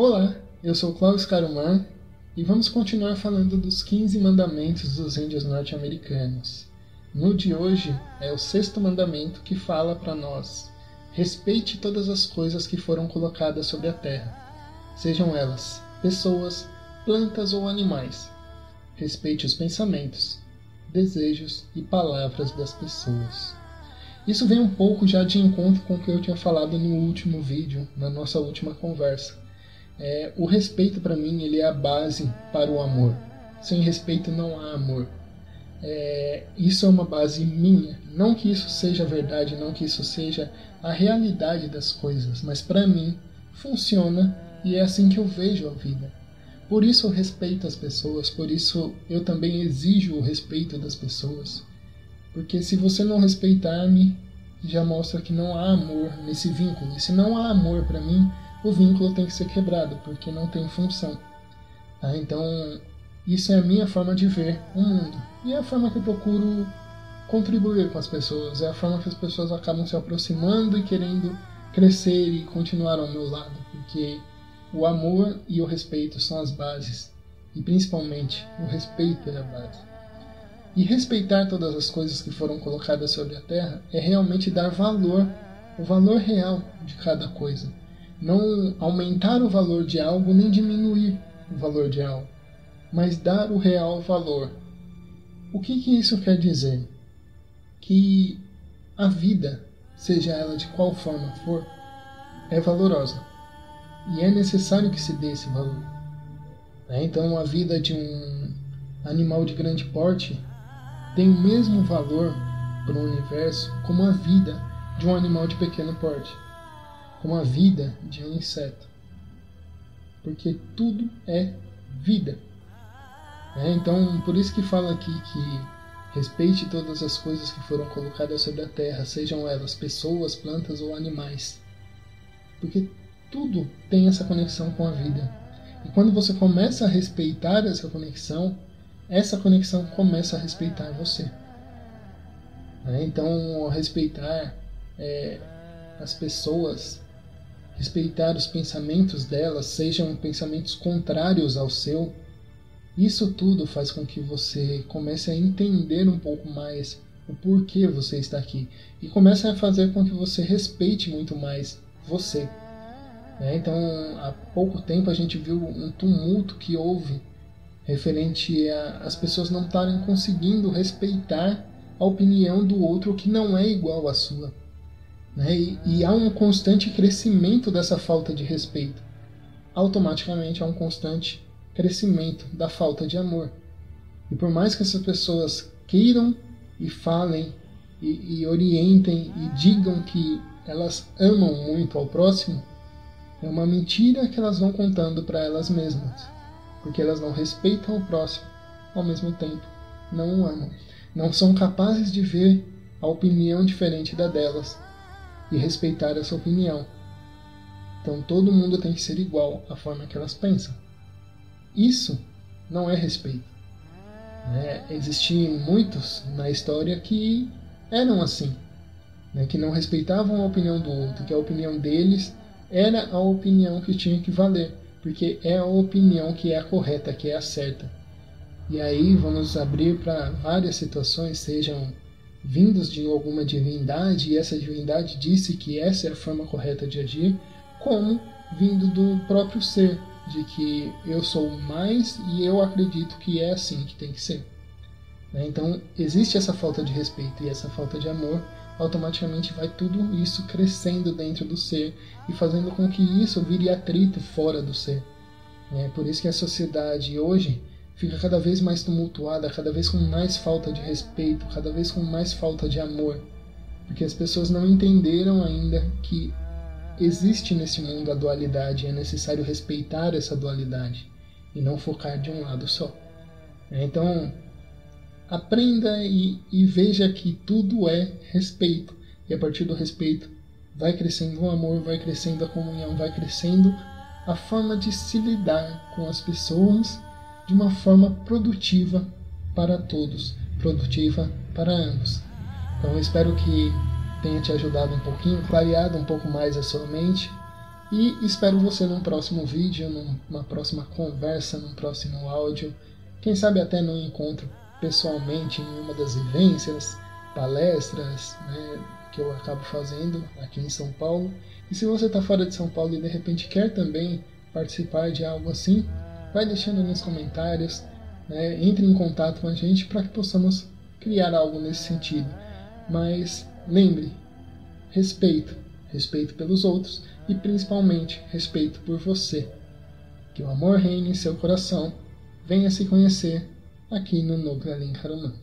Olá, eu sou Klaus Caruman e vamos continuar falando dos 15 mandamentos dos índios norte-americanos. No de hoje é o sexto mandamento que fala para nós: respeite todas as coisas que foram colocadas sobre a terra, sejam elas pessoas, plantas ou animais. Respeite os pensamentos, desejos e palavras das pessoas. Isso vem um pouco já de encontro com o que eu tinha falado no último vídeo, na nossa última conversa. É, o respeito para mim ele é a base para o amor. Sem respeito não há amor. É, isso é uma base minha. Não que isso seja verdade, não que isso seja a realidade das coisas, mas para mim funciona e é assim que eu vejo a vida. Por isso eu respeito as pessoas, por isso eu também exijo o respeito das pessoas. Porque se você não respeitar-me, já mostra que não há amor nesse vínculo. E se não há amor para mim, o vínculo tem que ser quebrado, porque não tem função. Tá? Então, isso é a minha forma de ver o mundo. E é a forma que eu procuro contribuir com as pessoas. É a forma que as pessoas acabam se aproximando e querendo crescer e continuar ao meu lado. Porque o amor e o respeito são as bases. E principalmente, o respeito é a base. E respeitar todas as coisas que foram colocadas sobre a terra é realmente dar valor, o valor real de cada coisa. Não aumentar o valor de algo nem diminuir o valor de algo, mas dar o real valor. O que, que isso quer dizer? Que a vida, seja ela de qual forma for, é valorosa e é necessário que se dê esse valor. Então, a vida de um animal de grande porte tem o mesmo valor para o universo como a vida de um animal de pequeno porte, como a vida de um inseto. Porque tudo é vida. É, então, por isso que fala aqui que respeite todas as coisas que foram colocadas sobre a terra, sejam elas pessoas, plantas ou animais. Porque tudo tem essa conexão com a vida. E quando você começa a respeitar essa conexão, essa conexão começa a respeitar você. Né? Então, respeitar é, as pessoas, respeitar os pensamentos delas, sejam pensamentos contrários ao seu, isso tudo faz com que você comece a entender um pouco mais o porquê você está aqui e comece a fazer com que você respeite muito mais você. Né? Então, há pouco tempo a gente viu um tumulto que houve referente a as pessoas não estarem conseguindo respeitar a opinião do outro que não é igual à sua. Né? E, e há um constante crescimento dessa falta de respeito. Automaticamente há um constante crescimento da falta de amor. E por mais que essas pessoas queiram e falem e, e orientem e digam que elas amam muito ao próximo, é uma mentira que elas vão contando para elas mesmas porque elas não respeitam o próximo, ao mesmo tempo não o amam. Não são capazes de ver a opinião diferente da delas e respeitar essa opinião. Então todo mundo tem que ser igual à forma que elas pensam. Isso não é respeito. Né? Existiam muitos na história que eram assim, né? que não respeitavam a opinião do outro, que a opinião deles era a opinião que tinha que valer porque é a opinião que é a correta, que é a certa. E aí vamos abrir para várias situações, sejam vindos de alguma divindade, e essa divindade disse que essa é a forma correta de agir, como vindo do próprio ser, de que eu sou mais e eu acredito que é assim que tem que ser. Né? Então existe essa falta de respeito e essa falta de amor automaticamente vai tudo isso crescendo dentro do ser e fazendo com que isso vire atrito fora do ser. É por isso que a sociedade hoje fica cada vez mais tumultuada, cada vez com mais falta de respeito, cada vez com mais falta de amor, porque as pessoas não entenderam ainda que existe nesse mundo a dualidade é necessário respeitar essa dualidade e não focar de um lado só. É, então, aprenda e, e veja que tudo é respeito. E a partir do respeito vai crescendo o amor, vai crescendo a comunhão, vai crescendo a forma de se lidar com as pessoas de uma forma produtiva para todos, produtiva para ambos. Então eu espero que tenha te ajudado um pouquinho, clareado um pouco mais a sua mente E espero você num próximo vídeo, numa próxima conversa, num próximo áudio. Quem sabe até num encontro pessoalmente em uma das vivências, palestras né, que eu acabo fazendo aqui em São Paulo. E se você está fora de São Paulo e de repente quer também participar de algo assim, vai deixando nos comentários, né, entre em contato com a gente para que possamos criar algo nesse sentido. Mas lembre, respeito, respeito pelos outros e principalmente respeito por você. Que o amor reine em seu coração. Venha se conhecer aqui no Núcleo Alencarumã.